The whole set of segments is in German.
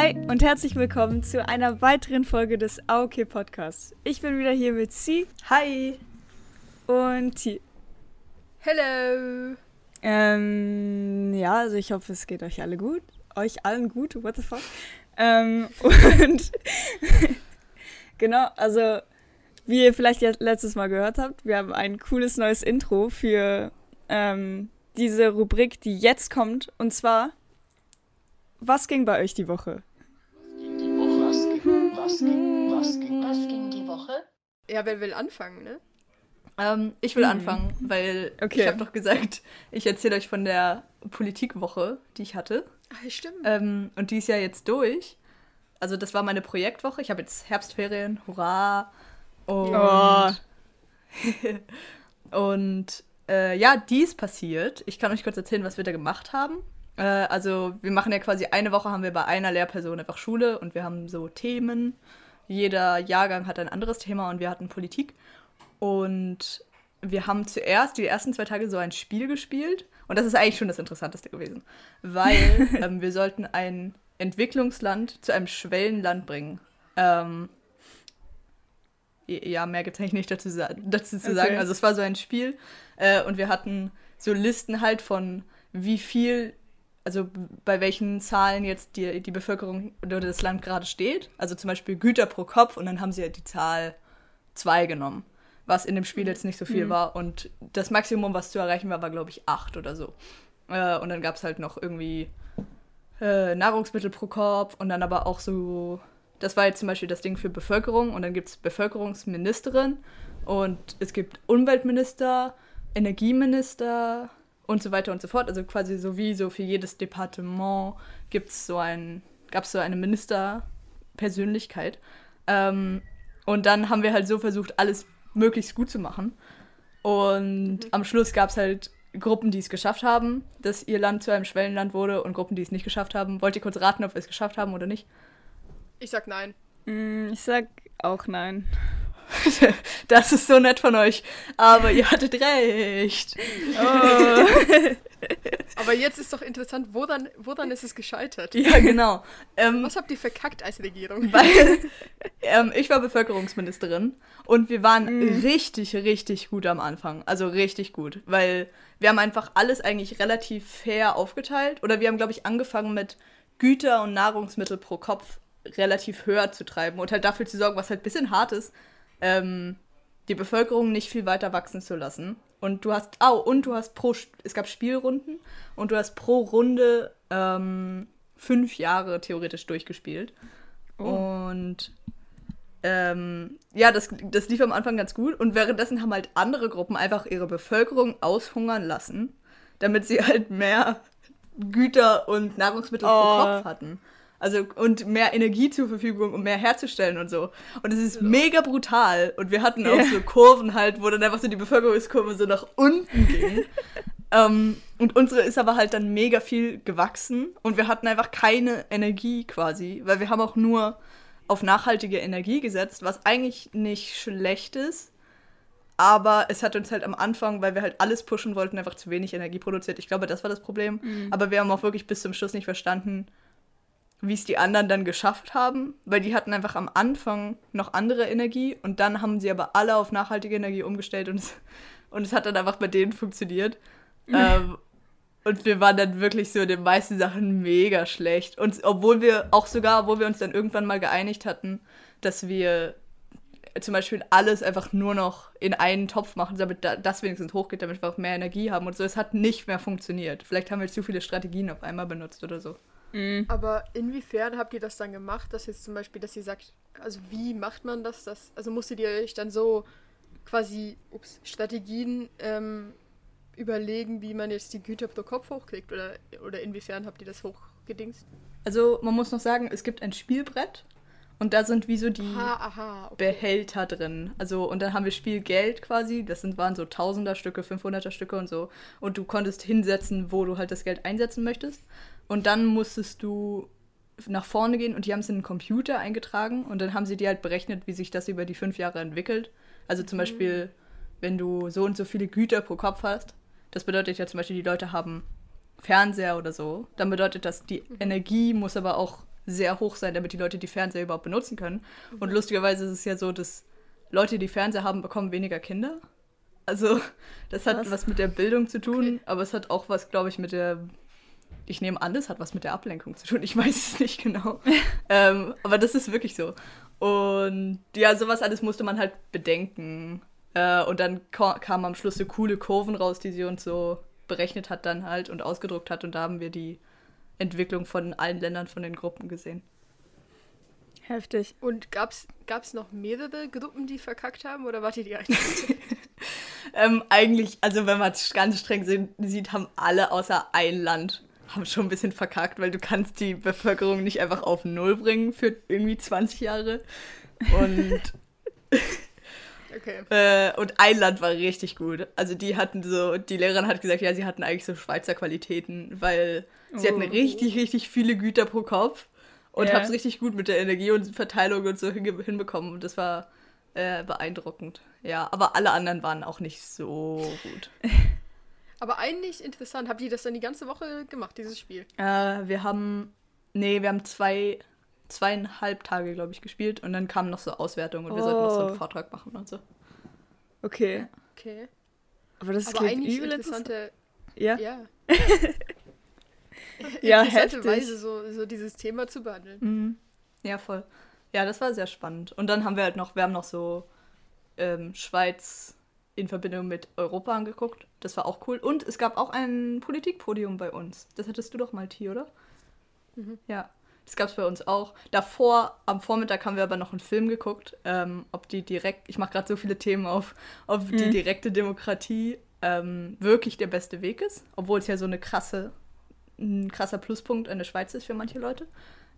Hi und herzlich willkommen zu einer weiteren Folge des AOK Podcasts. Ich bin wieder hier mit Sie. Hi. Und T. Hello. Ähm, ja, also ich hoffe, es geht euch alle gut. Euch allen gut, what the fuck. Ähm, und genau, also wie ihr vielleicht letztes Mal gehört habt, wir haben ein cooles neues Intro für ähm, diese Rubrik, die jetzt kommt. Und zwar, was ging bei euch die Woche? Was ging, was ging, was ging, die Woche? Ja, wer will anfangen, ne? Ähm, ich will hm. anfangen, weil okay. ich habe doch gesagt, ich erzähle euch von der Politikwoche, die ich hatte. Ach, stimmt. Ähm, und die ist ja jetzt durch. Also das war meine Projektwoche. Ich habe jetzt Herbstferien, hurra. Und, oh. und äh, ja, die ist passiert. Ich kann euch kurz erzählen, was wir da gemacht haben. Äh, also wir machen ja quasi eine Woche haben wir bei einer Lehrperson einfach Schule und wir haben so Themen. Jeder Jahrgang hat ein anderes Thema und wir hatten Politik. Und wir haben zuerst die ersten zwei Tage so ein Spiel gespielt. Und das ist eigentlich schon das Interessanteste gewesen. Weil ähm, wir sollten ein Entwicklungsland zu einem Schwellenland bringen. Ähm, ja, mehr gibt es eigentlich nicht dazu, dazu zu sagen. Also es war so ein Spiel äh, und wir hatten so Listen halt von wie viel, also bei welchen Zahlen jetzt die, die Bevölkerung oder das Land gerade steht. Also zum Beispiel Güter pro Kopf und dann haben sie ja die Zahl 2 genommen, was in dem Spiel jetzt nicht so viel mhm. war. Und das Maximum, was zu erreichen war, war glaube ich 8 oder so. Äh, und dann gab es halt noch irgendwie äh, Nahrungsmittel pro Kopf und dann aber auch so das war jetzt zum Beispiel das Ding für Bevölkerung und dann gibt es Bevölkerungsministerin und es gibt Umweltminister, Energieminister und so weiter und so fort. Also quasi so wie so für jedes Departement gibt es so ein, gab es so eine Ministerpersönlichkeit. Ähm, und dann haben wir halt so versucht, alles möglichst gut zu machen. Und mhm. am Schluss gab es halt Gruppen, die es geschafft haben, dass ihr Land zu einem Schwellenland wurde und Gruppen, die es nicht geschafft haben. Wollt ihr kurz raten, ob wir es geschafft haben oder nicht? Ich sag nein. Mm, ich sag auch nein. Das ist so nett von euch. Aber ihr hattet recht. Oh. Aber jetzt ist doch interessant, woran, woran ist es gescheitert? Ja, genau. Ähm, Was habt ihr verkackt als Regierung? Weil ähm, ich war Bevölkerungsministerin und wir waren mm. richtig, richtig gut am Anfang. Also richtig gut. Weil wir haben einfach alles eigentlich relativ fair aufgeteilt. Oder wir haben, glaube ich, angefangen mit Güter und Nahrungsmittel pro Kopf relativ höher zu treiben und halt dafür zu sorgen, was halt ein bisschen hart ist, ähm, die Bevölkerung nicht viel weiter wachsen zu lassen. Und du hast, oh, und du hast pro, es gab Spielrunden und du hast pro Runde ähm, fünf Jahre theoretisch durchgespielt. Oh. Und ähm, ja, das, das lief am Anfang ganz gut. Und währenddessen haben halt andere Gruppen einfach ihre Bevölkerung aushungern lassen, damit sie halt mehr Güter und Nahrungsmittel oh. pro Kopf hatten. Also und mehr Energie zur Verfügung, um mehr herzustellen und so. Und es ist ja. mega brutal. Und wir hatten auch so Kurven halt, wo dann einfach so die Bevölkerungskurve so nach unten ging. ähm, und unsere ist aber halt dann mega viel gewachsen und wir hatten einfach keine Energie quasi, weil wir haben auch nur auf nachhaltige Energie gesetzt, was eigentlich nicht schlecht ist. Aber es hat uns halt am Anfang, weil wir halt alles pushen wollten, einfach zu wenig Energie produziert. Ich glaube, das war das Problem. Mhm. Aber wir haben auch wirklich bis zum Schluss nicht verstanden, wie es die anderen dann geschafft haben, weil die hatten einfach am Anfang noch andere Energie und dann haben sie aber alle auf nachhaltige Energie umgestellt und es, und es hat dann einfach bei denen funktioniert. ähm, und wir waren dann wirklich so in den meisten Sachen mega schlecht. Und obwohl wir auch sogar, obwohl wir uns dann irgendwann mal geeinigt hatten, dass wir zum Beispiel alles einfach nur noch in einen Topf machen, damit das wenigstens hochgeht, damit wir auch mehr Energie haben und so. Es hat nicht mehr funktioniert. Vielleicht haben wir zu viele Strategien auf einmal benutzt oder so. Mhm. Aber inwiefern habt ihr das dann gemacht, dass jetzt zum Beispiel, dass ihr sagt, also wie macht man das? das also musstet ihr euch dann so quasi ups, Strategien ähm, überlegen, wie man jetzt die Güter pro Kopf hochkriegt? Oder, oder inwiefern habt ihr das hochgedingst? Also man muss noch sagen, es gibt ein Spielbrett und da sind wie so die aha, aha, okay. Behälter drin. Also, und dann haben wir Spielgeld quasi. Das sind, waren so Tausender-Stücke, 500er-Stücke und so. Und du konntest hinsetzen, wo du halt das Geld einsetzen möchtest. Und dann musstest du nach vorne gehen und die haben es in den Computer eingetragen und dann haben sie dir halt berechnet, wie sich das über die fünf Jahre entwickelt. Also zum mhm. Beispiel, wenn du so und so viele Güter pro Kopf hast, das bedeutet ja zum Beispiel, die Leute haben Fernseher oder so, dann bedeutet das, die mhm. Energie muss aber auch sehr hoch sein, damit die Leute die Fernseher überhaupt benutzen können. Und lustigerweise ist es ja so, dass Leute, die Fernseher haben, bekommen weniger Kinder. Also, das hat Was? was mit der Bildung zu tun, Okay. aber es hat auch was, glaube ich, mit der. Ich nehme an, das hat was mit der Ablenkung zu tun. Ich weiß es nicht genau. ähm, aber das ist wirklich so. Und ja, sowas alles musste man halt bedenken. Äh, und dann kamen am Schluss so coole Kurven raus, die sie uns so berechnet hat dann halt und ausgedruckt hat. Und da haben wir die Entwicklung von allen Ländern von den Gruppen gesehen. Heftig. Und gab's, gab's noch mehrere Gruppen, die verkackt haben oder wart ihr die einzige? Ähm, eigentlich, also wenn man es ganz streng sieht, haben alle außer ein Land haben schon ein bisschen verkackt, weil du kannst die Bevölkerung nicht einfach auf Null bringen für irgendwie 20 Jahre. Und, Okay. äh, und ein Land war richtig gut. Also die hatten so, die Lehrerin hat gesagt, ja, sie hatten eigentlich so Schweizer Qualitäten, weil sie hatten Oh. richtig, richtig viele Güter pro Kopf und Ja. haben es richtig gut mit der Energie und Verteilung und so hinbekommen. Und das war äh, beeindruckend. Ja, aber alle anderen waren auch nicht so gut. Aber eigentlich interessant. Habt ihr das dann die ganze Woche gemacht, dieses Spiel? Äh, wir haben, nee, wir haben zwei, zweieinhalb Tage, glaube ich, gespielt und dann kam noch so Auswertung und wir sollten noch so einen Oh. Vortrag machen und so. Okay. Okay. Aber das Aber klingt eigentlich übel interessant. interessante. Ja. Ja. Ja, interessante heftig. Weise, so, so dieses Thema zu behandeln. Mhm. Ja, voll. Ja, das war sehr spannend. Und dann haben wir halt noch, wir haben noch so ähm, Schweiz in Verbindung mit Europa angeguckt. Das war auch cool. Und es gab auch ein Politikpodium bei uns. Das hattest du doch mal, T, oder? Mhm. Ja, das gab es bei uns auch. Davor, am Vormittag, haben wir aber noch einen Film geguckt, ähm, ob die direkt, ich mache gerade so viele Themen auf, ob die Mhm. direkte Demokratie ähm, wirklich der beste Weg ist, obwohl es ja so eine krasse, ein krasser Pluspunkt an der Schweiz ist für manche Leute.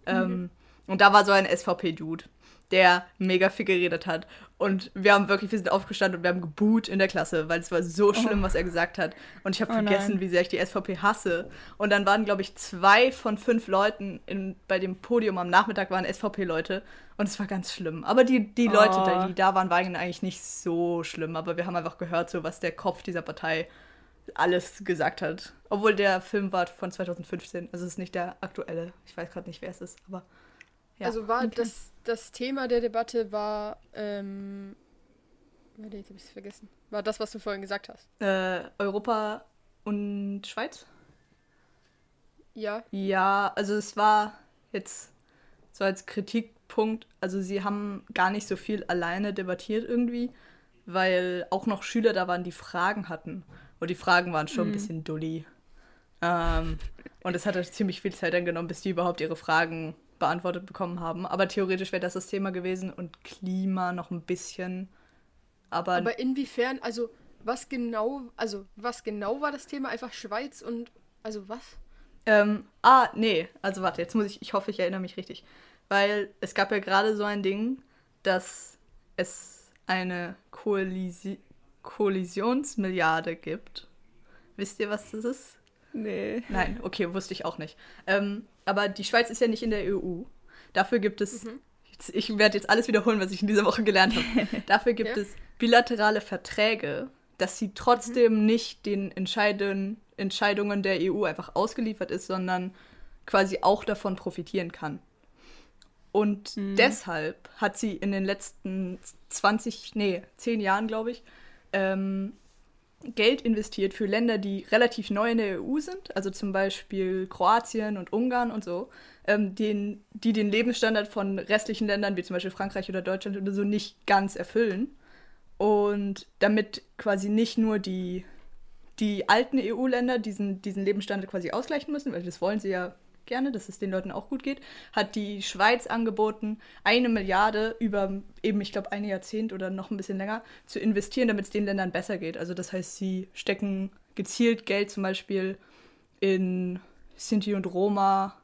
Ähm, und da war so ein SVP-Dude, der mega viel geredet hat. Und wir haben wirklich, wir sind aufgestanden und wir haben geboot in der Klasse, weil es war so schlimm, was er gesagt hat. Und ich habe Oh vergessen, nein. wie sehr ich die SVP hasse. Und dann waren, glaube ich, zwei von fünf Leuten in, bei dem Podium am Nachmittag waren SVP-Leute. Und es war ganz schlimm. Aber die, die Leute, Oh. die da waren, waren eigentlich nicht so schlimm. Aber wir haben einfach gehört, so was der Kopf dieser Partei alles gesagt hat. Obwohl der Film war von 2015. Also es ist nicht der aktuelle. Ich weiß gerade nicht, wer es ist. Aber ja. Also war okay. das, das Thema der Debatte war, ähm, warte, jetzt hab ich's vergessen. War das, was du vorhin gesagt hast. äh, Europa und Schweiz? Ja. Ja, also es war jetzt so als Kritikpunkt, also sie haben gar nicht so viel alleine debattiert irgendwie, weil auch noch Schüler da waren, die Fragen hatten. Und die Fragen waren schon ein bisschen dulli. Ähm, und es hat halt ziemlich viel Zeit dann genommen, bis die überhaupt ihre Fragen beantwortet bekommen haben. Aber theoretisch wäre das das Thema gewesen und Klima noch ein bisschen. Aber, Aber inwiefern, also was genau, also was genau war das Thema? Einfach Schweiz und, also was? Ähm, ah, nee, also warte, jetzt muss ich, ich hoffe, ich erinnere mich richtig. Weil es gab ja gerade so ein Ding, dass es eine Koalisi Koalitionsmilliarde gibt. Wisst ihr, was das ist? Nee. Nein, okay, wusste ich auch nicht. Ähm, aber die Schweiz ist ja nicht in der EU. Dafür gibt es, jetzt, ich werde jetzt alles wiederholen, was ich in dieser Woche gelernt habe. Dafür gibt Ja. es bilaterale Verträge, dass sie trotzdem nicht den Entscheiden, Entscheidungen der EU einfach ausgeliefert ist, sondern quasi auch davon profitieren kann. Und deshalb hat sie in den letzten 20, nee, 10 Jahren, glaube ich, ähm, Geld investiert für Länder, die relativ neu in der EU sind, also zum Beispiel Kroatien und Ungarn und so, ähm, den, die den Lebensstandard von restlichen Ländern, wie zum Beispiel Frankreich oder Deutschland oder so, nicht ganz erfüllen. Und damit quasi nicht nur die, die alten EU-Länder diesen, diesen Lebensstandard quasi ausgleichen müssen, weil das wollen sie ja gerne, dass es den Leuten auch gut geht, hat die Schweiz angeboten, eine Milliarde über eben, ich glaube, ein Jahrzehnt oder noch ein bisschen länger zu investieren, damit es den Ländern besser geht. Also das heißt, sie stecken gezielt Geld zum Beispiel in Sinti und Roma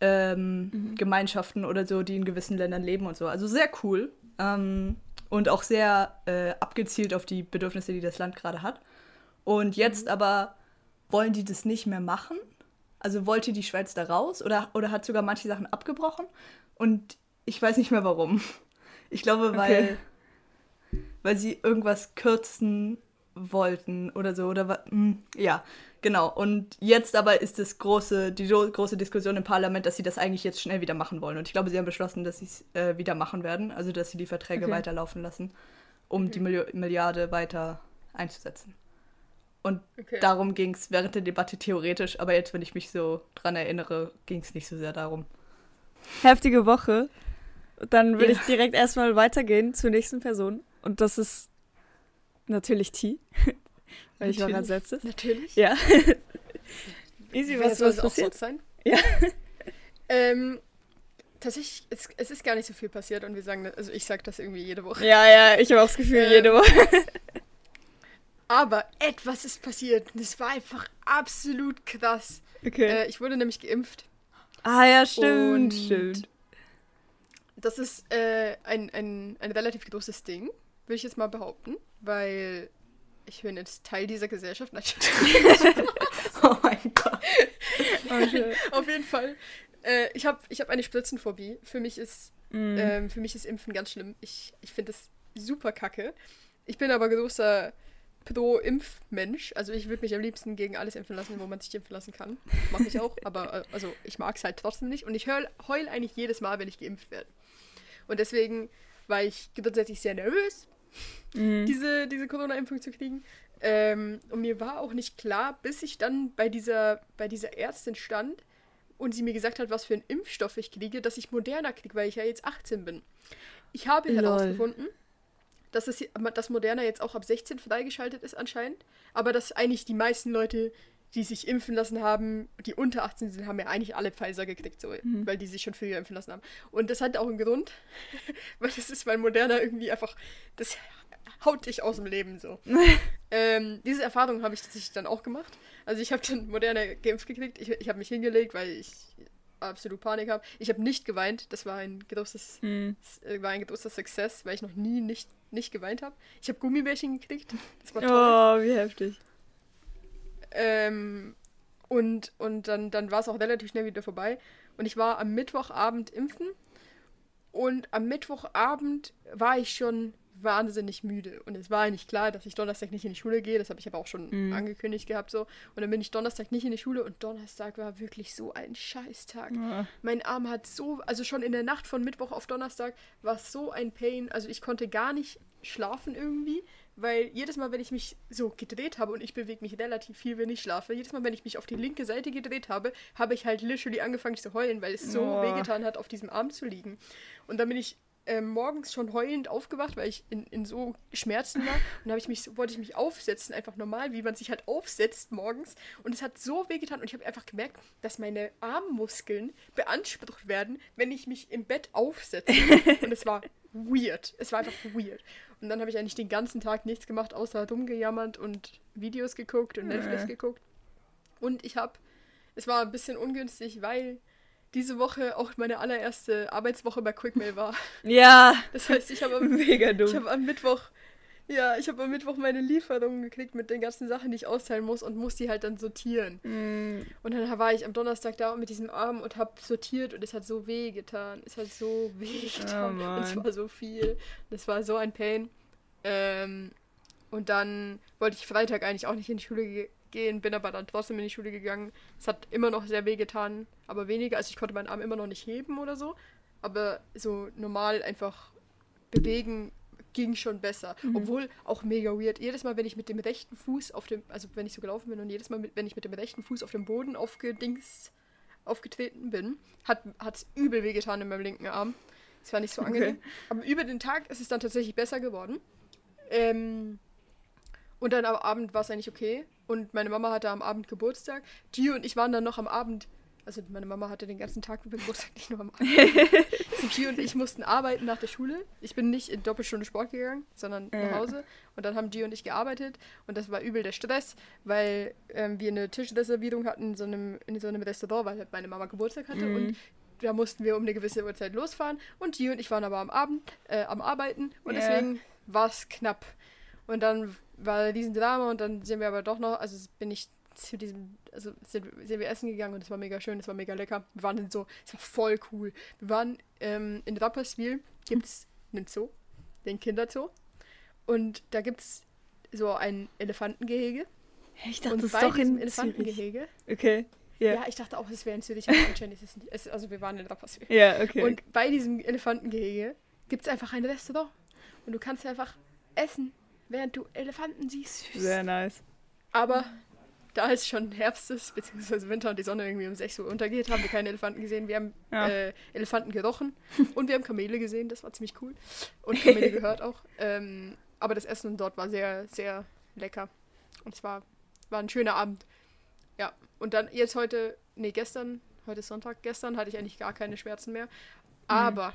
ähm, Gemeinschaften oder so, die in gewissen Ländern leben und so. Also sehr cool ähm, und auch sehr äh, abgezielt auf die Bedürfnisse, die das Land gerade hat. Und jetzt aber wollen die das nicht mehr machen. Also wollte die Schweiz da raus oder, oder hat sogar manche Sachen abgebrochen. Und ich weiß nicht mehr warum. Ich glaube, weil, Okay. weil sie irgendwas kürzen wollten oder so. Oder hm, ja, genau. Und jetzt aber ist das große, die große Diskussion im Parlament, dass sie das eigentlich jetzt schnell wieder machen wollen. Und ich glaube, sie haben beschlossen, dass sie es äh, wieder machen werden. Also dass sie die Verträge Okay. weiterlaufen lassen, um die Milli Milliarde weiter einzusetzen. Und Okay. darum ging es während der Debatte theoretisch, aber jetzt, wenn ich mich so dran erinnere, ging es nicht so sehr darum. Heftige Woche. Dann würde Ja. ich direkt erstmal weitergehen zur nächsten Person. Und das ist natürlich T. Weil ich war Natürlich. als letztes. Natürlich. Ja. Easy, was, soll es auch passiert? sonst sein? Ja. Ähm, tatsächlich, es, es ist gar nicht so viel passiert und wir sagen, das- also ich sage das irgendwie jede Woche. Ja, ja, ich habe auch das Gefühl, Ähm, jede Woche. Aber etwas ist passiert und es war einfach absolut krass. Okay. Äh, ich wurde nämlich geimpft. ah, ja, stimmt, und- stimmt. Das ist äh, ein, ein, ein relativ großes Ding, würde ich jetzt mal behaupten, weil ich bin jetzt Teil dieser Gesellschaft. Oh mein Gott. Oh. Auf jeden Fall. Äh, ich habe ich hab eine Spritzenphobie. Für mich ist Mm. Ähm, für mich ist Impfen ganz schlimm. Ich, ich finde es super kacke. Ich bin aber großer Pro-Impf-Mensch. Also ich würde mich am liebsten gegen alles impfen lassen, wo man sich impfen lassen kann. Mache ich auch. aber äh, also ich mag es halt trotzdem nicht. Und ich heul, heul eigentlich jedes Mal, wenn ich geimpft werde. Und deswegen war ich grundsätzlich sehr nervös, Mhm. diese, diese Corona-Impfung zu kriegen. Ähm, und mir war auch nicht klar, bis ich dann bei dieser, bei dieser Ärztin stand und sie mir gesagt hat, was für einen Impfstoff ich kriege, dass ich Moderna kriege, weil ich ja jetzt 18 bin. Ich habe Lol. herausgefunden, dass, es, dass Moderna jetzt auch ab 16 freigeschaltet ist anscheinend, aber dass eigentlich die meisten Leute, die sich impfen lassen haben, die unter 18 sind, haben ja eigentlich alle Pfizer gekriegt, so, weil die sich schon früher impfen lassen haben. Und das hat auch einen Grund, weil das ist, weil Moderna irgendwie einfach, das haut dich aus dem Leben so. ähm, diese Erfahrung habe ich tatsächlich dann auch gemacht. Also ich habe dann Moderna geimpft gekriegt. Ich, ich habe mich hingelegt, weil ich absolut Panik habe. Ich habe nicht geweint. Das war ein großes, Mhm. war ein großer Success, weil ich noch nie nicht, nicht geweint habe. Ich habe Gummibärchen gekriegt. Das war toll. Oh, wie heftig. Ähm, und und dann, dann war es auch relativ schnell wieder vorbei. Und ich war am Mittwochabend impfen. Und am Mittwochabend war ich schon wahnsinnig müde. Und es war eigentlich klar, dass ich Donnerstag nicht in die Schule gehe. Das habe ich aber auch schon Mhm. angekündigt gehabt so. Und dann bin ich Donnerstag nicht in die Schule. Und Donnerstag war wirklich so ein Scheißtag. Ah. Mein Arm hat so, also schon in der Nacht von Mittwoch auf Donnerstag war es so ein Pain. Also ich konnte gar nicht schlafen irgendwie, weil jedes Mal, wenn ich mich so gedreht habe und ich bewege mich relativ viel, wenn ich schlafe, jedes Mal, wenn ich mich auf die linke Seite gedreht habe, habe ich halt literally angefangen zu heulen, weil es so Oh. wehgetan hat, auf diesem Arm zu liegen. Und dann bin ich ähm, morgens schon heulend aufgewacht, weil ich in, in so Schmerzen war. Und habe ich mich, wollte ich mich aufsetzen, einfach normal, wie man sich halt aufsetzt morgens. Und es hat so wehgetan und ich habe einfach gemerkt, dass meine Armmuskeln beansprucht werden, wenn ich mich im Bett aufsetze. und es war weird. Es war einfach weird. Und dann habe ich eigentlich den ganzen Tag nichts gemacht, außer rumgejammert und Videos geguckt und Netflix geguckt. Und ich habe, es war ein bisschen ungünstig, weil diese Woche auch meine allererste Arbeitswoche bei Quickmail war. Ja, Das heißt, ich habe am, mega ich dumm. habe am Mittwoch, ja, ich habe am Mittwoch meine Lieferung gekriegt mit den ganzen Sachen, die ich austeilen muss und muss die halt dann sortieren. Mm, Und dann war ich am Donnerstag da mit diesem Arm und habe sortiert und es hat so weh getan. Es hat so weh getan. Oh und es war so viel. Das war so ein Pain. Ähm, und dann wollte ich Freitag eigentlich auch nicht in die Schule ge gehen, bin aber dann trotzdem in die Schule gegangen. Es hat immer noch sehr weh getan, aber weniger. Also ich konnte meinen Arm immer noch nicht heben oder so. Aber so normal einfach bewegen ging schon besser. Obwohl auch mega weird. Jedes Mal, wenn ich mit dem rechten Fuß auf dem, also wenn ich so gelaufen bin und jedes Mal, wenn ich mit dem rechten Fuß auf dem Boden aufgedings, aufgetreten bin, hat es übel wehgetan in meinem linken Arm. Das war nicht so angenehm. Aber über den Tag ist es dann tatsächlich besser geworden. Ähm, und dann am Abend war es eigentlich okay. Und meine Mama hatte am Abend Geburtstag. Gio und ich waren dann noch am Abend. Also meine Mama hatte den ganzen Tag Geburtstag, nicht nur am Abend. also Gio und ich mussten arbeiten nach der Schule. Ich bin nicht in Doppelstunde Sport gegangen, sondern nach Ja. Hause. Und dann haben Gio und ich gearbeitet. Und das war übel der Stress, weil ähm, wir eine Tischreservierung hatten in so, einem, in so einem Restaurant, weil halt meine Mama Geburtstag hatte. Mhm. Und da mussten wir um eine gewisse Uhrzeit losfahren. Und Gio und ich waren aber am Abend äh, am Arbeiten. Und Ja. deswegen war es knapp. Und dann war diesen Drama und dann sind wir aber doch noch, also bin ich zu diesem, also sind, sind wir essen gegangen und es war mega schön, es war mega lecker. Wir waren in so, es war voll cool. Wir waren ähm, in Rapperswil, gibt es einen Zoo, den Kinderzoo. Und da gibt es so ein Elefantengehege. Ich dachte, das ist doch in Zürich. Elefantengehege. Okay. Ja. Ja, ich dachte auch, es wäre in Zürich, aber anscheinend ist es nicht. Es, also wir waren in Rapperswil. Ja, okay. Und bei diesem Elefantengehege gibt es einfach ein Restaurant. Und du kannst einfach essen, während du Elefanten siehst. Sehr nice. Aber da es schon Herbst ist, beziehungsweise Winter und die Sonne irgendwie um 6 Uhr untergeht, haben wir keine Elefanten gesehen. Wir haben Ja. äh, Elefanten gerochen und wir haben Kamele gesehen, das war ziemlich cool. Und Kamele gehört auch. Ähm, aber das Essen dort war sehr, sehr lecker. Und es war, war ein schöner Abend. Ja, und dann jetzt heute, nee, gestern, heute ist Sonntag, gestern hatte ich eigentlich gar keine Schmerzen mehr. Aber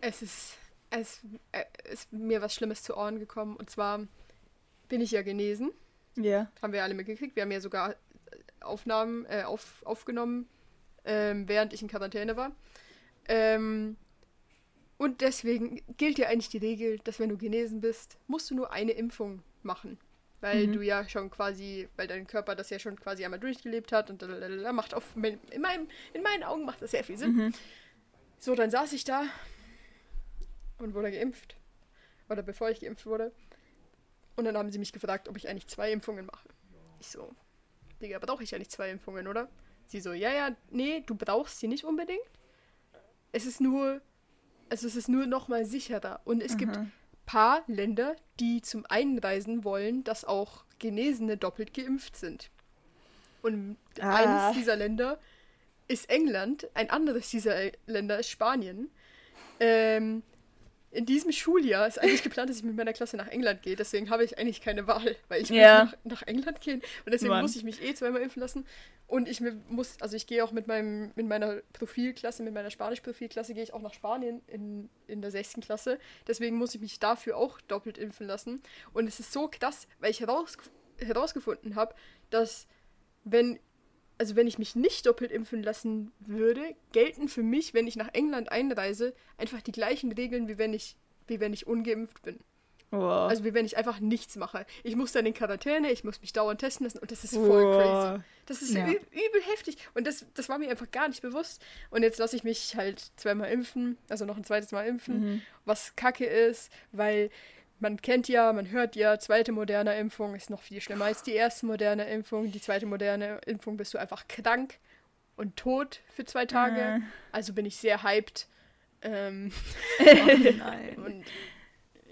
es ist, es äh, ist mir was Schlimmes zu Ohren gekommen. Und zwar bin ich ja genesen. Ja. Haben wir alle mitgekriegt. Wir haben ja sogar Aufnahmen äh, auf, aufgenommen, ähm, während ich in Quarantäne war. Ähm, und deswegen gilt ja eigentlich die Regel, dass wenn du genesen bist, musst du nur eine Impfung machen. Weil Mhm. du ja schon quasi, weil dein Körper das ja schon quasi einmal durchgelebt hat und lalalala, macht auf, in, meinem, in meinen Augen macht das sehr viel Sinn. Mhm. So, dann saß ich da und wurde geimpft. Oder bevor ich geimpft wurde. Und dann haben sie mich gefragt, ob ich eigentlich zwei Impfungen mache. Ich so, Digga, brauche ich ja nicht zwei Impfungen, oder? Sie so, ja, ja, nee, du brauchst sie nicht unbedingt. Es ist nur, also es ist nur nochmal sicherer. Und es gibt Mhm. paar Länder, die zum Einreisen wollen, dass auch Genesene doppelt geimpft sind. Und Ah. eines dieser Länder ist England, ein anderes dieser Länder ist Spanien. Ähm, in diesem Schuljahr ist eigentlich geplant, dass ich mit meiner Klasse nach England gehe. Deswegen habe ich eigentlich keine Wahl, weil ich Ja. muss nach, nach England gehen. Und deswegen Mann. muss ich mich eh zweimal impfen lassen. Und ich muss, also ich gehe auch mit meinem, mit meiner Profilklasse, mit meiner Spanisch-Profilklasse, gehe ich auch nach Spanien in, in der sechsten Klasse. Deswegen muss ich mich dafür auch doppelt impfen lassen. Und es ist so krass, weil ich heraus, herausgefunden habe, dass wenn also wenn ich mich nicht doppelt impfen lassen würde, gelten für mich, wenn ich nach England einreise, einfach die gleichen Regeln, wie wenn ich, wie wenn ich ungeimpft bin. Wow. Also wie wenn ich einfach nichts mache. Ich muss dann in Quarantäne, ich muss mich dauernd testen lassen und das ist voll crazy. Wow. Das ist Ja. übel heftig. Und das, das war mir einfach gar nicht bewusst. Und jetzt lasse ich mich halt zweimal impfen, also noch ein zweites Mal impfen, Mhm. was kacke ist, weil man kennt ja, man hört ja, zweite moderne Impfung ist noch viel schlimmer als die erste moderne Impfung. Die zweite moderne Impfung bist du einfach krank und tot für zwei Tage. Mhm. Also bin ich sehr hyped. Ähm, Nein. und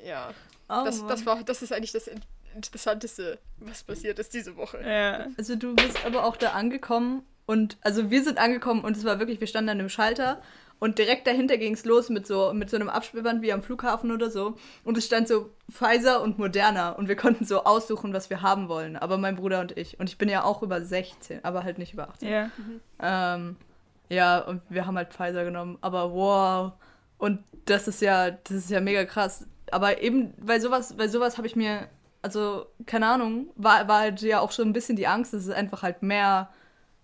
ja, Oh, das, das, war, das ist eigentlich das In- Interessanteste, was passiert ist diese Woche. Ja. Also du bist aber auch da angekommen und also wir sind angekommen und es war wirklich, wir standen an einem Schalter und direkt dahinter ging es los mit so mit so einem Absperrband wie am Flughafen oder so und es stand so Pfizer und Moderna und wir konnten so aussuchen, was wir haben wollen, aber mein Bruder und ich und ich bin ja auch über 16, aber halt nicht über 18. Ja. Ähm, ja, und wir haben halt Pfizer genommen, aber wow. Und das ist ja, das ist ja mega krass. Aber eben, bei sowas, bei sowas habe ich mir, also, keine Ahnung, war, war halt ja auch schon ein bisschen die Angst, dass es einfach halt mehr,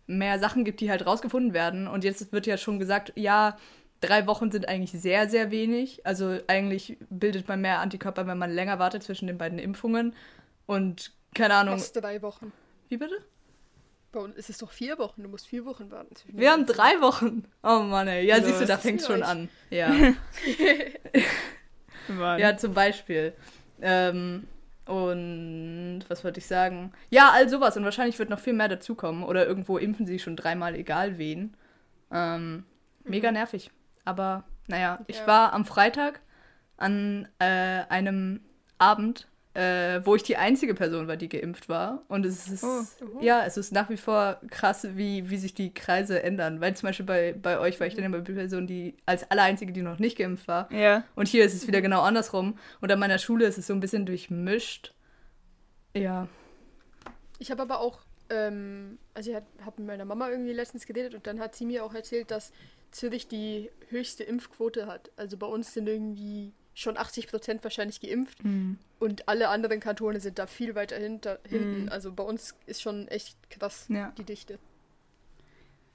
mehr Sachen gibt, die halt rausgefunden werden. Und jetzt wird ja schon gesagt, ja, drei Wochen sind eigentlich sehr, sehr wenig. Also eigentlich bildet man mehr Antikörper, wenn man länger wartet zwischen den beiden Impfungen. Und keine Ahnung. Was drei Wochen? Wie bitte? Bei uns ist es doch vier Wochen. Du musst vier Wochen warten. Wir haben drei Wochen. Oh Mann, ey. Ja, Los. siehst du, da fängt schon an. Ja. Ja, zum Beispiel. Ähm, und was wollte ich sagen? Ja, all sowas. Und wahrscheinlich wird noch viel mehr dazukommen. Oder irgendwo impfen sie schon dreimal, egal wen. Ähm, mega nervig. Aber naja, ich Ja. war am Freitag an äh, einem Abend, äh, wo ich die einzige Person war, die geimpft war. Und es ist, Oh. ja, es ist nach wie vor krass, wie, wie sich die Kreise ändern. Weil zum Beispiel bei, bei euch war ich dann immer die Person, die als allereinzige, die noch nicht geimpft war. Ja. Und hier ist es wieder genau andersrum. Und an meiner Schule ist es so ein bisschen durchmischt. Ja. Ich habe aber auch, ähm, also ich habe mit meiner Mama irgendwie letztens geredet und dann hat sie mir auch erzählt, dass Zürich die höchste Impfquote hat. Also bei uns sind irgendwie schon 80 Prozent wahrscheinlich geimpft und alle anderen Kantone sind da viel weiter hinter, hinten. Mhm. Also bei uns ist schon echt krass Ja. die Dichte.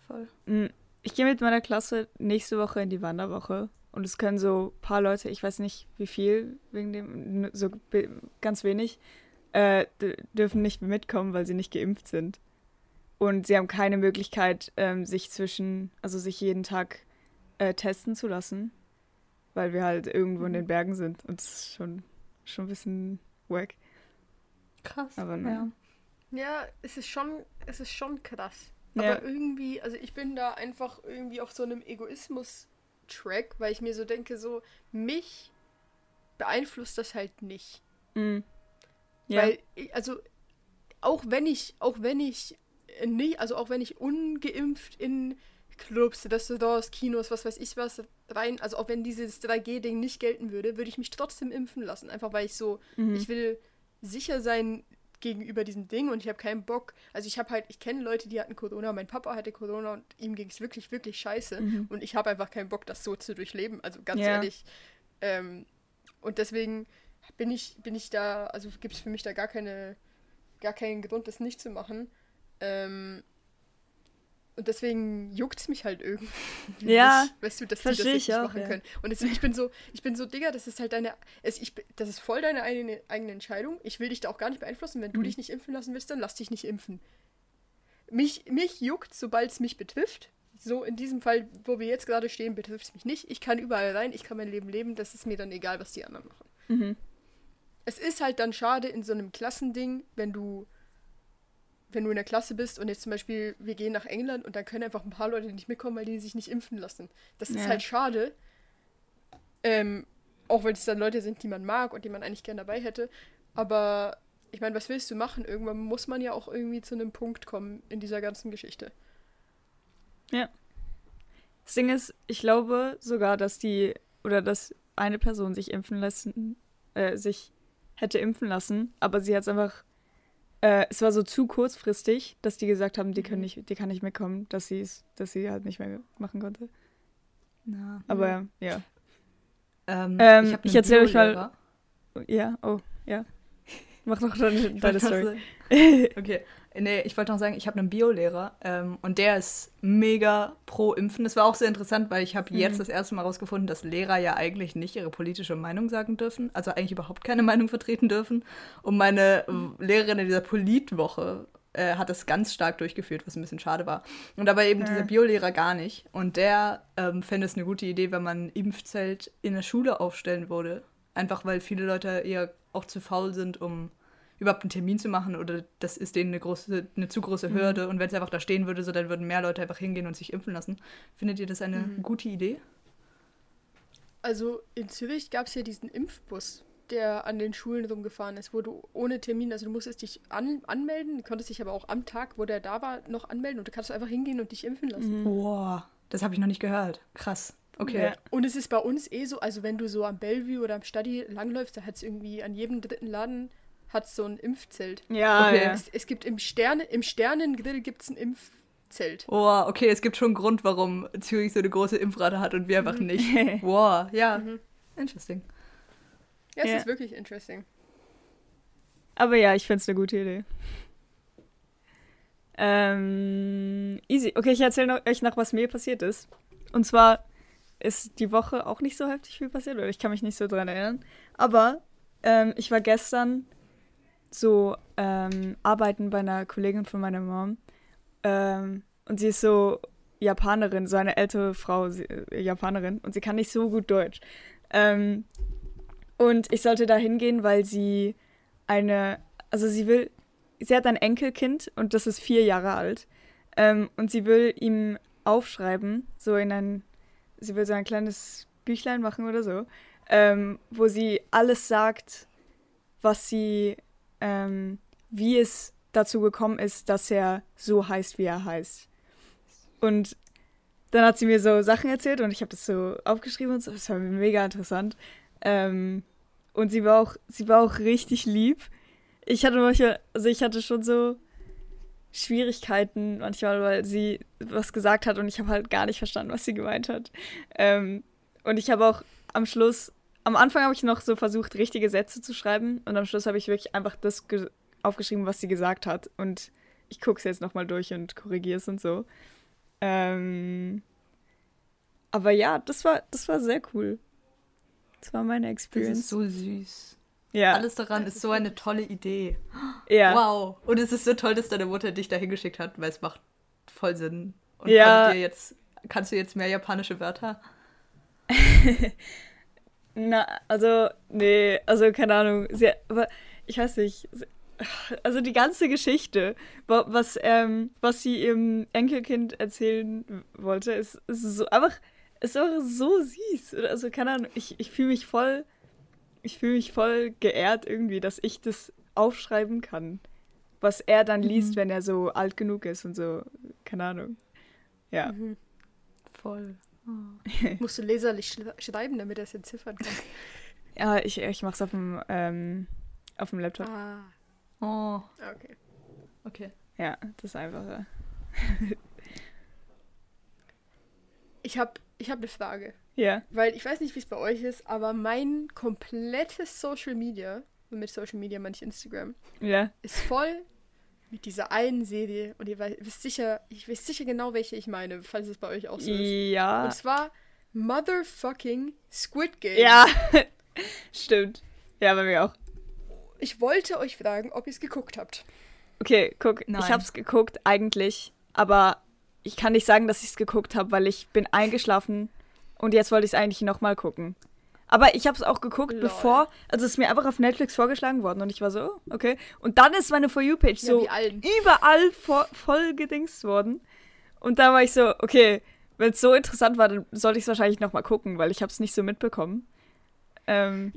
Voll. Mm, Ich gehe mit meiner Klasse nächste Woche in die Wanderwoche und es können so ein paar Leute, ich weiß nicht wie viel, wegen dem, so ganz wenig, äh, dürfen nicht mitkommen, weil sie nicht geimpft sind. Und sie haben keine Möglichkeit, ähm, sich zwischen, also sich jeden Tag äh, testen zu lassen, weil wir halt irgendwo in den Bergen sind und es ist schon, schon ein bisschen wack. Krass. Aber naja. Ja, es ist schon, es ist schon krass. Ja. Aber irgendwie, also ich bin da einfach irgendwie auf so einem Egoismus-Track, weil ich mir so denke, so, mich beeinflusst das halt nicht. Mhm. Ja. Weil, ich- also, auch wenn ich, auch wenn ich nicht, also auch wenn ich ungeimpft in Clubs, Restaurants, Kinos, was weiß ich was rein, also auch wenn dieses 3G-Ding nicht gelten würde, würde ich mich trotzdem impfen lassen. Einfach weil ich so, Mhm. ich will sicher sein gegenüber diesem Ding und ich habe keinen Bock. Also ich habe halt, ich kenne Leute, die hatten Corona, mein Papa hatte Corona und ihm ging es wirklich, wirklich scheiße. Mhm. Und ich habe einfach keinen Bock, das so zu durchleben. Also ganz Ja. ehrlich. Ähm, und deswegen bin ich, bin ich da, also gibt es für mich da gar keine, gar keinen Grund, das nicht zu machen. Ähm, und deswegen juckt es mich halt irgendwie. Ja, nicht, weißt du, dass die das jetzt ich nicht auch, machen ja. können. Und deswegen, ich bin so, ich bin so, Digga, das ist halt deine, es, ich, das ist voll deine eigene, eigene Entscheidung. Ich will dich da auch gar nicht beeinflussen. Wenn du Mhm. dich nicht impfen lassen willst, dann lass dich nicht impfen. Mich, mich juckt, sobald es mich betrifft. So in diesem Fall, wo wir jetzt gerade stehen, betrifft es mich nicht. Ich kann überall rein, ich kann mein Leben leben. Das ist mir dann egal, was die anderen machen. Mhm. Es ist halt dann schade in so einem Klassending, wenn du, wenn du in der Klasse bist und jetzt zum Beispiel, wir gehen nach England und dann können einfach ein paar Leute nicht mitkommen, weil die sich nicht impfen lassen. Das ist Ja. halt schade. Ähm, auch wenn es dann Leute sind, die man mag und die man eigentlich gerne dabei hätte. Aber ich meine, was willst du machen? Irgendwann muss man ja auch irgendwie zu einem Punkt kommen in dieser ganzen Geschichte. Das Ding ist, ich glaube sogar, dass die oder dass eine Person sich impfen lassen, äh, sich hätte impfen lassen, aber sie hat es einfach, äh, es war so zu kurzfristig, dass die gesagt haben, die können Mhm. nicht, die kann nicht mitkommen, dass sie es, dass sie halt nicht mehr machen konnte. Na. Aber ja, Ähm, Ähm, ich hab ich einen erzähl euch mal- ja, oh, ja. Mach noch deine, deine Story. Okay, nee, ich wollte noch sagen, ich habe einen Biolehrer ähm, und der ist mega pro Impfen. Das war auch sehr interessant, weil ich habe jetzt Mhm. das erste Mal rausgefunden, dass Lehrer ja eigentlich nicht ihre politische Meinung sagen dürfen, also eigentlich überhaupt keine Meinung vertreten dürfen. Und meine äh, Lehrerin in dieser Politwoche äh, hat das ganz stark durchgeführt, was ein bisschen schade war. Und aber eben Ja. dieser Biolehrer gar nicht. Und der ähm, fände es eine gute Idee, wenn man ein Impfzelt in der Schule aufstellen würde. Einfach weil viele Leute eher auch zu faul sind, um überhaupt einen Termin zu machen oder das ist denen eine große, eine zu große Hürde und wenn es einfach da stehen würde, so dann würden mehr Leute einfach hingehen und sich impfen lassen. Findet ihr das eine Mhm. gute Idee? Also in Zürich gab es ja diesen Impfbus, der an den Schulen rumgefahren ist, wo du ohne Termin, also du musstest dich an, anmelden, du konntest dich aber auch am Tag, wo der da war, noch anmelden und du kannst einfach hingehen und dich impfen lassen. Mhm. Boah, das habe ich noch nicht gehört. Krass. Okay. Ja. Und es ist bei uns eh so, also wenn du so am Bellevue oder am Stadi langläufst, da hat es irgendwie an jedem dritten Laden hat's so ein Impfzelt. Ja, Okay. ja. Es, es gibt im, Sterne, im Sternengrill gibt es ein Impfzelt. Boah, okay, es gibt schon einen Grund, warum Zürich so eine große Impfrate hat und wir einfach nicht. Boah, ja. Mhm. Interesting. Ja, es Ja. ist wirklich interesting. Aber ja, ich finde es eine gute Idee. Ähm, easy. Okay, ich erzähle euch noch, was mir passiert ist. Und zwar ist die Woche auch nicht so heftig viel passiert, oder ich kann mich nicht so dran erinnern. Aber ähm, ich war gestern so ähm, arbeiten bei einer Kollegin von meiner Mom. Ähm, und sie ist so Japanerin, so eine ältere Frau, sie, äh, Japanerin. Und sie kann nicht so gut Deutsch. Ähm, und ich sollte da hingehen, weil sie eine, also sie will, sie hat ein Enkelkind und das ist vier Jahre alt. Ähm, und sie will ihm aufschreiben, so in ein, sie will so ein kleines Büchlein machen oder so, ähm, wo sie alles sagt, was sie, ähm, wie es dazu gekommen ist, dass er so heißt, wie er heißt. Und dann hat sie mir so Sachen erzählt und ich habe das so aufgeschrieben und so. Das war mega interessant. Ähm, und sie war auch, sie war auch richtig lieb. Ich hatte manchmal, also ich hatte schon so Schwierigkeiten manchmal, weil sie was gesagt hat und ich habe halt gar nicht verstanden, was sie gemeint hat. Ähm, und ich habe auch am Schluss, am Anfang habe ich noch so versucht, richtige Sätze zu schreiben und am Schluss habe ich wirklich einfach das ge- aufgeschrieben, was sie gesagt hat. Und ich gucke es jetzt nochmal durch und korrigiere es und so. Ähm, aber ja, das war, das war sehr cool. Das war meine Das Experience. ist so süß. ja, Alles daran ist so eine tolle Idee. ja. Wow. Und es ist so toll, dass deine Mutter dich da hingeschickt hat, weil es macht voll Sinn. Und Ja. jetzt, kannst du jetzt mehr japanische Wörter? Na, also, nee, also keine Ahnung. Sie, aber ich weiß nicht, also die ganze Geschichte, wa- was, ähm, was sie ihrem Enkelkind erzählen wollte, ist, ist so einfach, ist einfach so süß. Also keine Ahnung, ich, ich fühle mich voll, ich fühle mich voll geehrt irgendwie, dass ich das aufschreiben kann, was er dann liest, wenn er so alt genug ist und so, keine Ahnung. Ja. Mhm. Voll. Musst du leserlich schreiben, damit er es entziffern kann. Ja, ich, ich mach's auf dem, ähm, auf dem Laptop. Ah, Oh, okay. okay. Ja, das ist einfacher. Ich habe ich hab eine Frage. Ja. Weil ich weiß nicht, wie es bei euch ist, aber mein komplettes Social Media, und mit Social Media meine ich Instagram, Ja. ist voll mit dieser einen Serie. Und ihr wisst sicher, ich weiß sicher genau, welche ich meine, falls es bei euch auch so ist. Ja. Und zwar Motherfucking Squid Game. Ja. Stimmt. Ja, bei mir auch. Ich wollte euch fragen, ob ihr es geguckt habt. Okay, guck, Nein. ich hab's geguckt eigentlich, aber ich kann nicht sagen, dass ich's geguckt habe, weil ich bin eingeschlafen und jetzt wollte ich es eigentlich nochmal gucken. Aber ich hab's auch geguckt, Lol. bevor, also es ist mir einfach auf Netflix vorgeschlagen worden und ich war so, oh, okay. Und dann ist meine For You-Page Ja, so überall vo voll gedingst worden. Und da war ich so, okay, wenn es so interessant war, dann sollte ich es wahrscheinlich nochmal gucken, weil ich hab's nicht so mitbekommen. Ähm,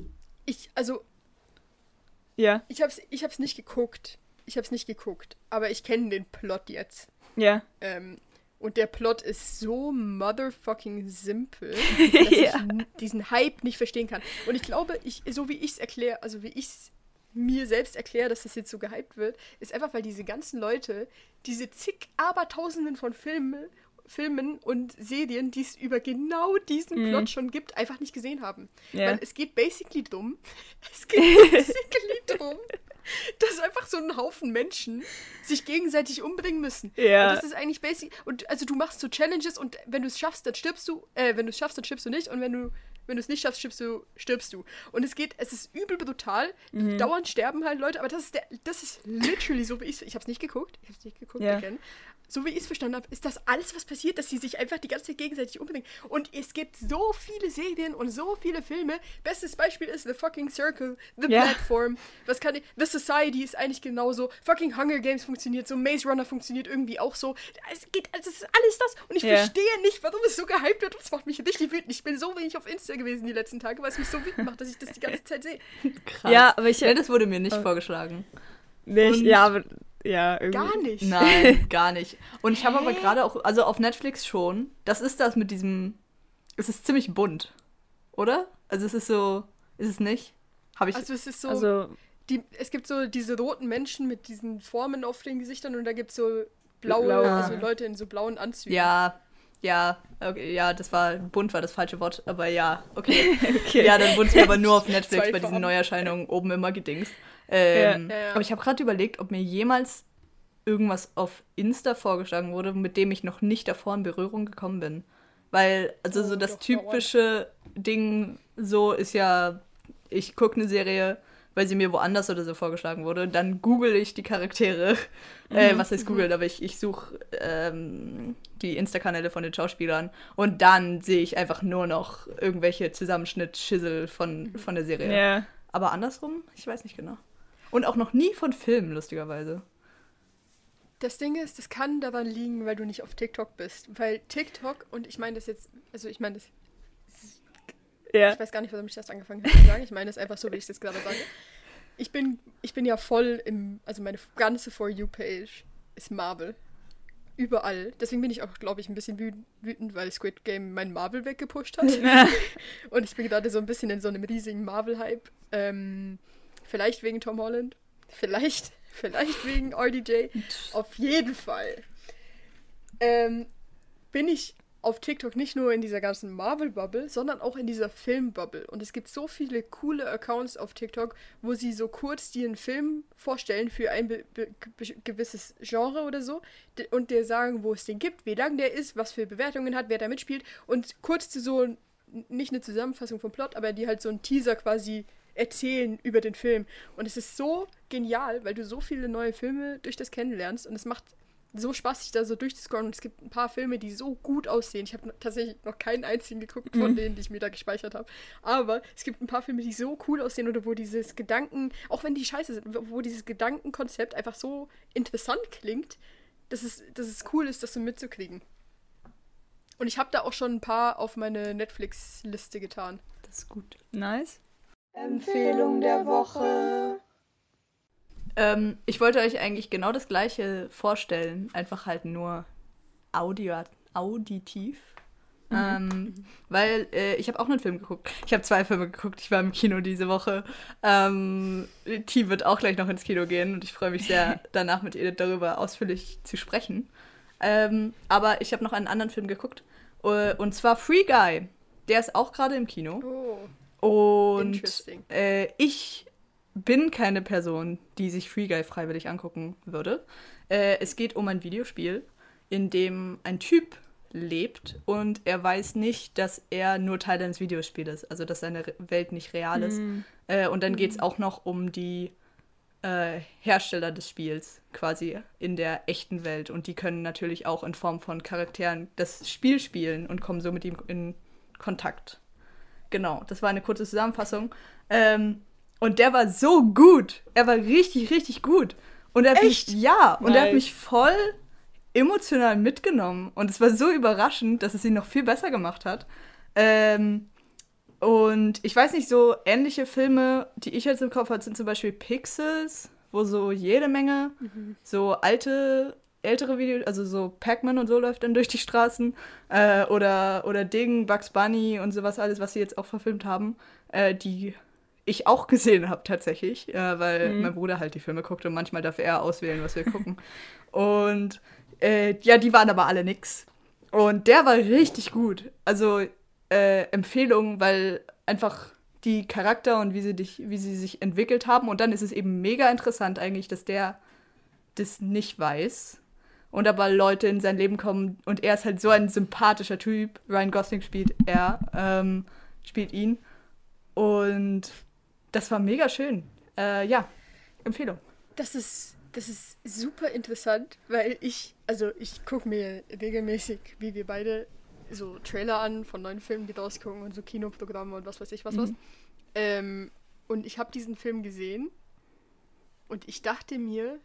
Ich, also, ja, ich hab's, ich hab's nicht geguckt. Ich hab's nicht geguckt. Aber ich kenne den Plot jetzt. ja. Ähm, und der Plot ist so motherfucking simpel, dass ich Ja. n- diesen Hype nicht verstehen kann. Und ich glaube, ich, so wie ich es erkläre, also wie ich es mir selbst erkläre, dass das jetzt so gehypt wird, ist einfach, weil diese ganzen Leute diese zig Abertausenden von Filmen, Filmen und Serien, die es über genau diesen Mhm. Plot schon gibt, einfach nicht gesehen haben. Ja. Weil es geht basically drum, es geht basically drum, dass einfach so ein Haufen Menschen sich gegenseitig umbringen müssen. Ja. Und das ist eigentlich basic. Und also du machst so Challenges und wenn du es schaffst, dann stirbst du. Äh, wenn du es schaffst, dann stirbst du nicht. Und wenn du wenn du es nicht schaffst, stirbst du, stirbst du. Und es geht, es ist übel brutal. Mhm. Dauernd sterben halt Leute, aber das ist der, das ist literally so wie ich Ich hab's nicht geguckt. Ich hab's nicht geguckt, Ja. again. So wie ich es verstanden habe, ist das alles, was passiert, dass sie sich einfach die ganze Zeit gegenseitig umbringen. Und es gibt so viele Serien und so viele Filme. Bestes Beispiel ist The Fucking Circle, The Ja. Platform. Was kann ich. The Society ist eigentlich genauso. Fucking Hunger Games funktioniert so. Maze Runner funktioniert irgendwie auch so. Es geht, es ist alles das. Und ich Ja. verstehe nicht, warum es so gehypt wird. Und es macht mich richtig wütend. Ich bin so wenig auf Insta gewesen die letzten Tage, weil es mich so wütend macht, dass ich das die ganze Zeit sehe. Krass. Ja, aber ich- das wurde mir nicht Oh. vorgeschlagen. Nicht, Und- ja, aber, ja, irgendwie. Gar nicht. Nein, gar nicht. Und ich habe aber gerade auch, also auf Netflix schon, das ist das mit diesem, es ist ziemlich bunt, oder? Also es ist so, ist es nicht? Habe ich, Also es ist so. Also, die, es gibt so diese roten Menschen mit diesen Formen auf den Gesichtern und da gibt es so blaue, Blaue. also Leute in so blauen Anzügen. ja, ja, okay, ja, das war, bunt war das falsche Wort, aber ja, okay. okay. Ja, dann wurde es mir aber nur auf Netflix bei diesen. Neuerscheinungen oben immer gedingst. Ähm, Ja. Ja, ja. Aber ich habe gerade überlegt, ob mir jemals irgendwas auf Insta vorgeschlagen wurde, mit dem ich noch nicht davor in Berührung gekommen bin. Weil, also so Oh, das doch, typische Ding so ist ja, ich gucke eine Serie, weil sie mir woanders oder so vorgeschlagen wurde. Dann google ich die Charaktere. Äh, was heißt googeln? Aber ich, ich suche ähm, die Insta-Kanäle von den Schauspielern und dann sehe ich einfach nur noch irgendwelche Zusammenschnitt-Schissel von, von der Serie. Ja. Aber andersrum, ich weiß nicht genau. Und auch noch nie von Filmen, lustigerweise. Das Ding ist, das kann daran liegen, weil du nicht auf TikTok bist. Weil TikTok, und ich meine das jetzt, also ich meine das, Ja. ich weiß gar nicht, warum ich das angefangen habe zu sagen. Ich meine das einfach so, wie ich es jetzt gerade sage. Ich bin, ich bin ja voll im, also meine ganze For You-Page ist Marvel. Überall. Deswegen bin ich auch, glaube ich, ein bisschen wü- wütend, weil Squid Game mein Marvel weggepusht hat. Und ich bin gerade so ein bisschen in so einem riesigen Marvel-Hype. Ähm, vielleicht wegen Tom Holland. Vielleicht, vielleicht wegen RDJ. Auf jeden Fall. Ähm, bin ich auf TikTok nicht nur in dieser ganzen Marvel-Bubble, sondern auch in dieser Film-Bubble. Und es gibt so viele coole Accounts auf TikTok, wo sie so kurz dir einen Film vorstellen für ein gewisses Genre oder so und dir sagen, wo es den gibt, wie lang der ist, was für Bewertungen hat, wer da mitspielt und kurz zu so nicht eine Zusammenfassung vom Plot, aber die halt so einen Teaser quasi erzählen über den Film. Und es ist so genial, weil du so viele neue Filme durch das kennenlernst und es macht so spaßig, da so durchzuscrollen. Und es gibt ein paar Filme, die so gut aussehen. Ich habe tatsächlich noch keinen einzigen geguckt von Mhm. denen, die ich mir da gespeichert habe. Aber es gibt ein paar Filme, die so cool aussehen oder wo dieses Gedanken, auch wenn die scheiße sind, wo- wo dieses Gedankenkonzept einfach so interessant klingt, dass es, dass es cool ist, das so mitzukriegen. Und ich habe da auch schon ein paar auf meine Netflix-Liste getan. Das ist gut. Nice. Empfehlung der Woche. Ähm, ich wollte euch eigentlich genau das gleiche vorstellen, einfach halt nur audio, auditiv. Ähm, weil äh, ich habe auch einen Film geguckt. Ich habe zwei Filme geguckt. Ich war im Kino diese Woche. Ähm, T wird auch gleich noch ins Kino gehen und ich freue mich sehr, danach mit Edith darüber ausführlich zu sprechen. Ähm, aber ich habe noch einen anderen Film geguckt. äh, Und zwar Free Guy. Der ist auch gerade im Kino. Oh. Und äh, ich bin keine Person, die sich Free Guy freiwillig angucken würde. Äh, es geht um ein Videospiel, in dem ein Typ lebt und er weiß nicht, dass er nur Teil eines Videospiels ist, also dass seine Welt nicht real ist. Äh, und dann geht es auch noch um die äh, Hersteller des Spiels quasi in der echten Welt und die können natürlich auch in Form von Charakteren das Spiel spielen und kommen so mit ihm in Kontakt. Genau, das war eine kurze Zusammenfassung. Ähm, und der war so gut. Er war richtig, richtig gut. Und er hat Echt? mich, ja, und er hat mich voll emotional mitgenommen. Und es war so überraschend, dass es ihn noch viel besser gemacht hat. Ähm, und ich weiß nicht, so ähnliche Filme, die ich jetzt im Kopf habe, sind zum Beispiel Pixels, wo so jede Menge so alte, ältere Videos, also so Pac-Man und so läuft dann durch die Straßen. Äh, oder, oder Ding, Bugs Bunny und sowas alles, was sie jetzt auch verfilmt haben, äh, die ich auch gesehen habe tatsächlich, äh, weil mein Bruder halt die Filme guckt und manchmal darf er auswählen, was wir gucken. Und äh, ja, die waren aber alle nix. Und der war richtig gut. Also äh, Empfehlung, weil einfach die Charakter und wie sie, dich, wie sie sich entwickelt haben. Und dann ist es eben mega interessant eigentlich, dass der das nicht weiß. Und aber Leute in sein Leben kommen und er ist halt so ein sympathischer Typ. Ryan Gosling spielt er, ähm, spielt ihn. Und das war mega schön. Äh, ja, Empfehlung. Das ist, das ist super interessant, weil ich, also ich gucke mir regelmäßig, wie wir beide, so Trailer an von neuen Filmen, die rauskommen und so Kinoprogramme und was weiß ich was was. Ähm, und ich habe diesen Film gesehen und ich dachte mir,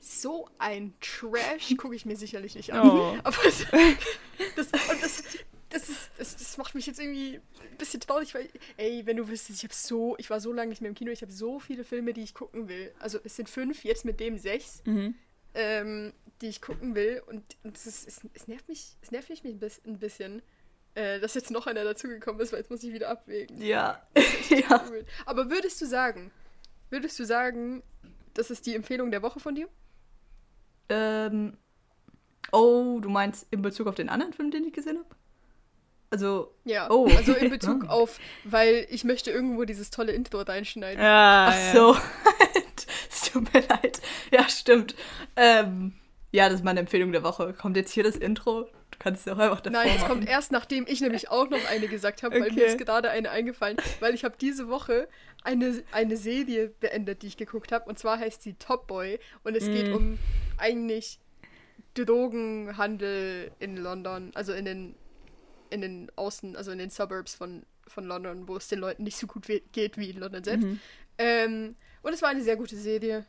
so ein Trash gucke ich mir sicherlich nicht an. Oh. Aber das, und das, das, ist, das, das macht mich jetzt irgendwie ein bisschen traurig, weil, ey, wenn du wüsstest, ich habe so, ich war so lange nicht mehr im Kino, ich habe so viele Filme, die ich gucken will. Also es sind fünf, jetzt mit dem sechs, Mhm. ähm, die ich gucken will. Und, und es, ist, es, nervt mich, es nervt mich ein bisschen, äh, dass jetzt noch einer dazugekommen ist, weil jetzt muss ich wieder abwägen. Ja. ja. Aber würdest du sagen, würdest du sagen, das ist die Empfehlung der Woche von dir? Ähm, oh, du meinst in Bezug auf den anderen Film, den ich gesehen habe? Also, Ja, Oh. also in Bezug Ah. auf, weil ich möchte irgendwo dieses tolle Intro reinschneiden. Ja, ach so. es tut mir leid. Ja, stimmt. Ähm, ja, das ist meine Empfehlung der Woche. Kommt jetzt hier das Intro? Du kannst es auch einfach davor Nein, es kommt erst, nachdem ich nämlich auch noch eine gesagt habe, weil mir Okay. ist gerade eine eingefallen, weil ich habe diese Woche eine, eine Serie beendet, die ich geguckt habe, und zwar heißt sie Top Boy und es geht Mm. um eigentlich Drogenhandel in London, also in den in den Außen, also in den Suburbs von, von London, wo es den Leuten nicht so gut geht wie in London selbst. Mhm. Ähm, und es war eine sehr gute Serie.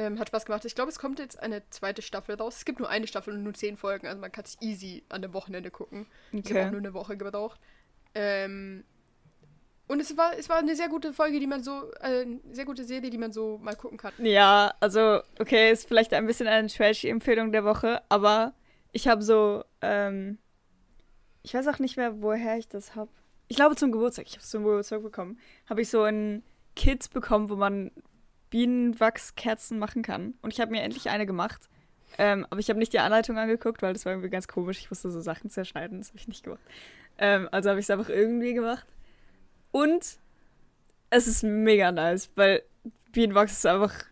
Ähm, hat Spaß gemacht. Ich glaube, es kommt jetzt eine zweite Staffel raus. Es gibt nur eine Staffel und nur zehn Folgen, also man kann es easy an dem Wochenende gucken. Ich habe auch Okay. nur eine Woche gebraucht. Ähm, und es war, es war eine sehr gute Folge, die man so, äh, eine sehr gute Serie, die man so mal gucken kann. Ja, also, okay, ist vielleicht ein bisschen eine trashy Empfehlung der Woche, aber ich habe so, ähm, ich weiß auch nicht mehr, woher ich das habe. Ich glaube zum Geburtstag, ich habe es zum Geburtstag bekommen, habe ich so ein Kits bekommen, wo man Bienenwachskerzen machen kann. Und ich habe mir endlich eine gemacht. Ähm, aber ich habe nicht die Anleitung angeguckt, weil das war irgendwie ganz komisch. Ich musste so Sachen zerschneiden, das habe ich nicht gemacht. Ähm, also habe ich es einfach irgendwie gemacht. Und es ist mega nice, weil Bienenwachs ist einfach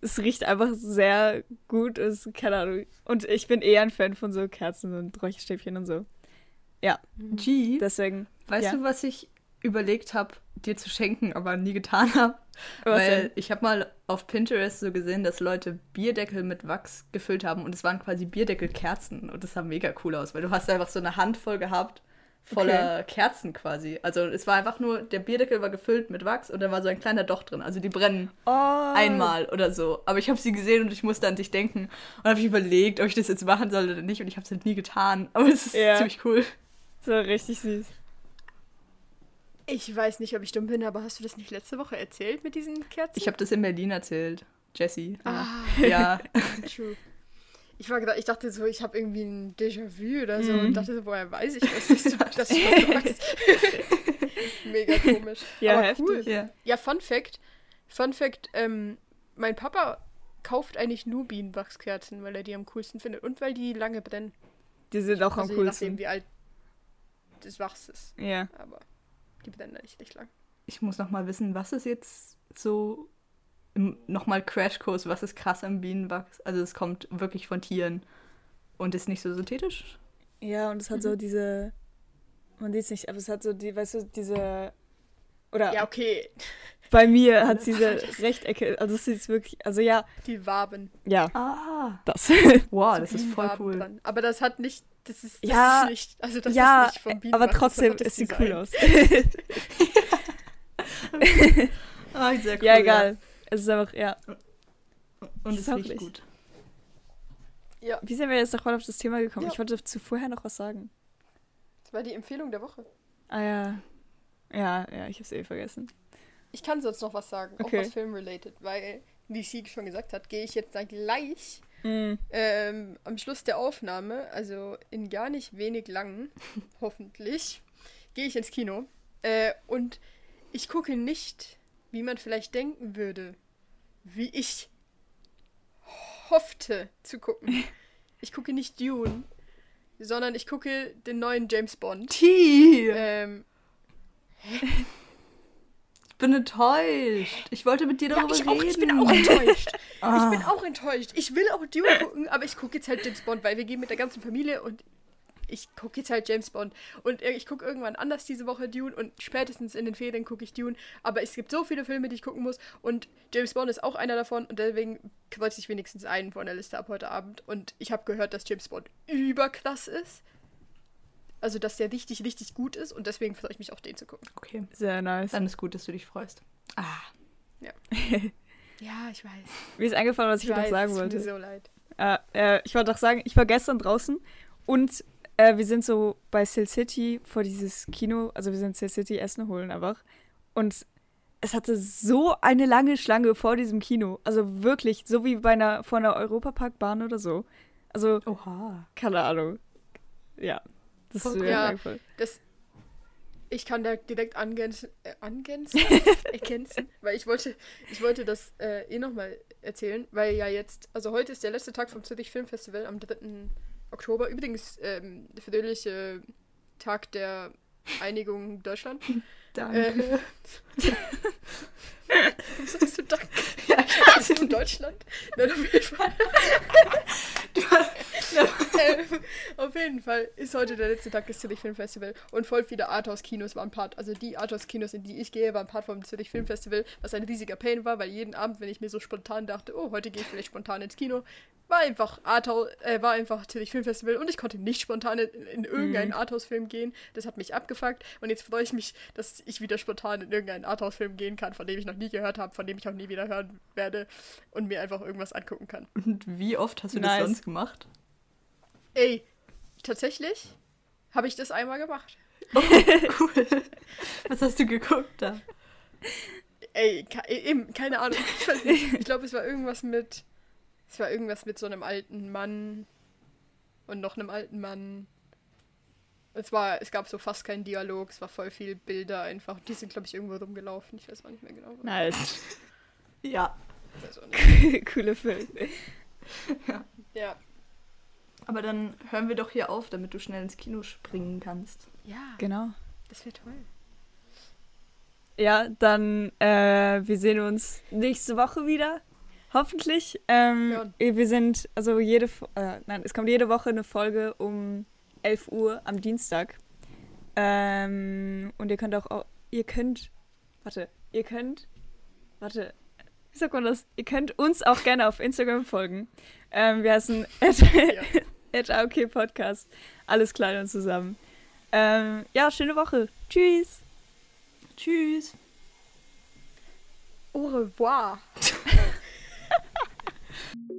es riecht einfach sehr gut. Es, keine Ahnung. Und ich bin eher ein Fan von so Kerzen und Räucherstäbchen und so. Ja, G, deswegen. weißt ja. du, was ich überlegt habe, dir zu schenken, aber nie getan habe. Weil denn? ich habe mal auf Pinterest so gesehen, dass Leute Bierdeckel mit Wachs gefüllt haben und es waren quasi Bierdeckelkerzen und das sah mega cool aus, weil du hast einfach so eine Handvoll gehabt voller Kerzen quasi. Also es war einfach nur, der Bierdeckel war gefüllt mit Wachs und da war so ein kleiner Docht drin. Also die brennen Oh. einmal oder so. Aber ich habe sie gesehen und ich musste an dich denken und habe ich überlegt, ob ich das jetzt machen soll oder nicht und ich habe es halt nie getan. Aber es ist Ja. ziemlich cool. So richtig süß. Ich weiß nicht, ob ich dumm bin, aber hast du das nicht letzte Woche erzählt mit diesen Kerzen? Ich habe das in Berlin erzählt. Jessie. Ah, Ja. true. Ich, war gedacht, ich dachte so, ich habe irgendwie ein Déjà-vu oder so Mhm. und dachte so, woher weiß ich das, dass du das schon sagst. Mega komisch. Ja, Aber heftig. cool. ja. Ja, Fun Fact. Fun Fact, ähm, mein Papa kauft eigentlich nur Bienenwachskerzen, weil er die am coolsten findet und weil die lange brennen. Die sind auch am Also je nachdem, coolsten. wie alt das Wachs ist. Ja. Aber die eigentlich nicht lang. Ich muss noch mal wissen, was ist jetzt so im- noch mal Crashkurs, was ist krass am Bienenwachs? Also es kommt wirklich von Tieren und ist nicht so synthetisch. Ja, und es hat so diese. Man sieht es nicht, aber es hat so die, weißt du, diese. Oder Ja, okay. bei mir hat diese Rechtecke, also es ist wirklich, also ja, Die Waben. ja, Ah. das. Wow, So das ist voll Bienenwaben cool. dran. Aber das hat nicht. Das ist, das Ja, ist nicht. Also das ja, ist nicht vom aber Bienenwachs, das trotzdem, es sieht cool aus. Ah, sehr cool. ja, egal. Es ist einfach, ja. Und es Ist auch riecht gut. Ja, Wie sind wir jetzt nochmal auf das Thema gekommen? Ja. Ich wollte zu vorher noch was sagen. das war die Empfehlung der Woche. Ah ja. Ja, ja, ich hab's eh vergessen. Ich kann sonst noch was sagen, Okay. auch was filmrelated, weil, wie sie schon gesagt hat, gehe ich jetzt dann gleich Mm. ähm, am Schluss der Aufnahme, also in gar nicht wenig lang, hoffentlich, gehe ich ins Kino. Äh, und ich gucke nicht, wie man vielleicht denken würde, wie ich hoffte zu gucken. Ich gucke nicht Dune, sondern ich gucke den neuen James Bond. T. Ähm, bin enttäuscht. Ich wollte mit dir ja, darüber ich, reden. auch, ich bin auch enttäuscht. Ah. Ich bin auch enttäuscht. Ich will auch Dune gucken, aber ich gucke jetzt halt James Bond, weil wir gehen mit der ganzen Familie und ich gucke jetzt halt James Bond. Und ich gucke irgendwann anders diese Woche Dune und spätestens in den Ferien gucke ich Dune. Aber es gibt so viele Filme, die ich gucken muss und James Bond ist auch einer davon und deswegen kreuze ich wenigstens einen von der Liste ab heute Abend. Und ich habe gehört, dass James Bond überkrass ist. Also, dass der richtig, richtig gut ist und deswegen freue ich mich auch, den zu gucken. Okay, Sehr nice. dann ist gut, dass du dich freust. Ah. Ja, ich weiß. Mir ist eingefallen, was ich, Ich noch weiß, sagen es tut mir wollte. so leid. Äh, äh, ich wollte auch sagen, ich war gestern draußen und äh, wir sind so bei Sill City vor dieses Kino, also wir sind Sill City Essen holen einfach. Und es hatte so eine lange Schlange vor diesem Kino. Also wirklich, so wie bei einer, vor einer Europaparkbahn oder so. Also, Oha. keine Ahnung. Ja. Das ist cool. Ja. Das, ich kann da direkt angänzen, äh, angänzen, ergänzen, weil ich wollte, ich wollte das äh, eh nochmal erzählen, weil ja jetzt, also heute ist der letzte Tag vom Zürich Filmfestival am 3. Oktober. Übrigens, ähm, der fröhliche Tag der Einigung Deutschland. Danke. Äh, Warum sagst du Dank? Ja, Sagst du Deutschland? Nein, auf jeden Fall. ähm, auf jeden Fall ist heute der letzte Tag des Zürich Filmfestival und voll viele Arthouse-Kinos waren Part. Also die Arthouse-Kinos, in die ich gehe, waren Part vom Zürich Filmfestival, was ein riesiger Pain war, weil jeden Abend, wenn ich mir so spontan dachte, oh, heute gehe ich vielleicht spontan ins Kino, war einfach Arthouse, äh, war einfach Zürich Filmfestival und ich konnte nicht spontan in, in irgendeinen Arthouse-Film gehen. Das hat mich abgefuckt und jetzt freue ich mich, dass ich wieder spontan in irgendeinen Arthouse-Film gehen kann, von dem ich noch nie gehört habe, von dem ich auch nie wieder hören werde und mir einfach irgendwas angucken kann. Und wie oft hast du Nice. das sonst gemacht? Ey, tatsächlich habe ich das einmal gemacht. Cool. Was hast du geguckt da? Ey, ke eben, keine Ahnung. Ich, ich glaube, es war irgendwas mit. Es war irgendwas mit so einem alten Mann und noch einem alten Mann. Es war, es gab so fast keinen Dialog, es war voll viel Bilder einfach. Die sind, glaube ich, irgendwo rumgelaufen. Ich weiß auch nicht mehr genau. Nice. Ja. Cooler Film. Ja. Aber dann hören wir doch hier auf, damit du schnell ins Kino springen kannst. Ja, Genau. das wäre toll. Ja, dann, äh, wir sehen uns nächste Woche wieder. Hoffentlich. Ähm, Ja. Wir sind, also jede, äh, nein, es kommt jede Woche eine Folge um 11 Uhr am Dienstag. Ähm, und ihr könnt auch, au- ihr könnt, warte, ihr könnt, warte, wie sagt man das? Ihr könnt uns auch gerne auf Instagram folgen. Ähm, wir heißen at AOK Podcast. Alles klein und zusammen. Ähm, ja, schöne Woche. Tschüss. Tschüss. Au revoir.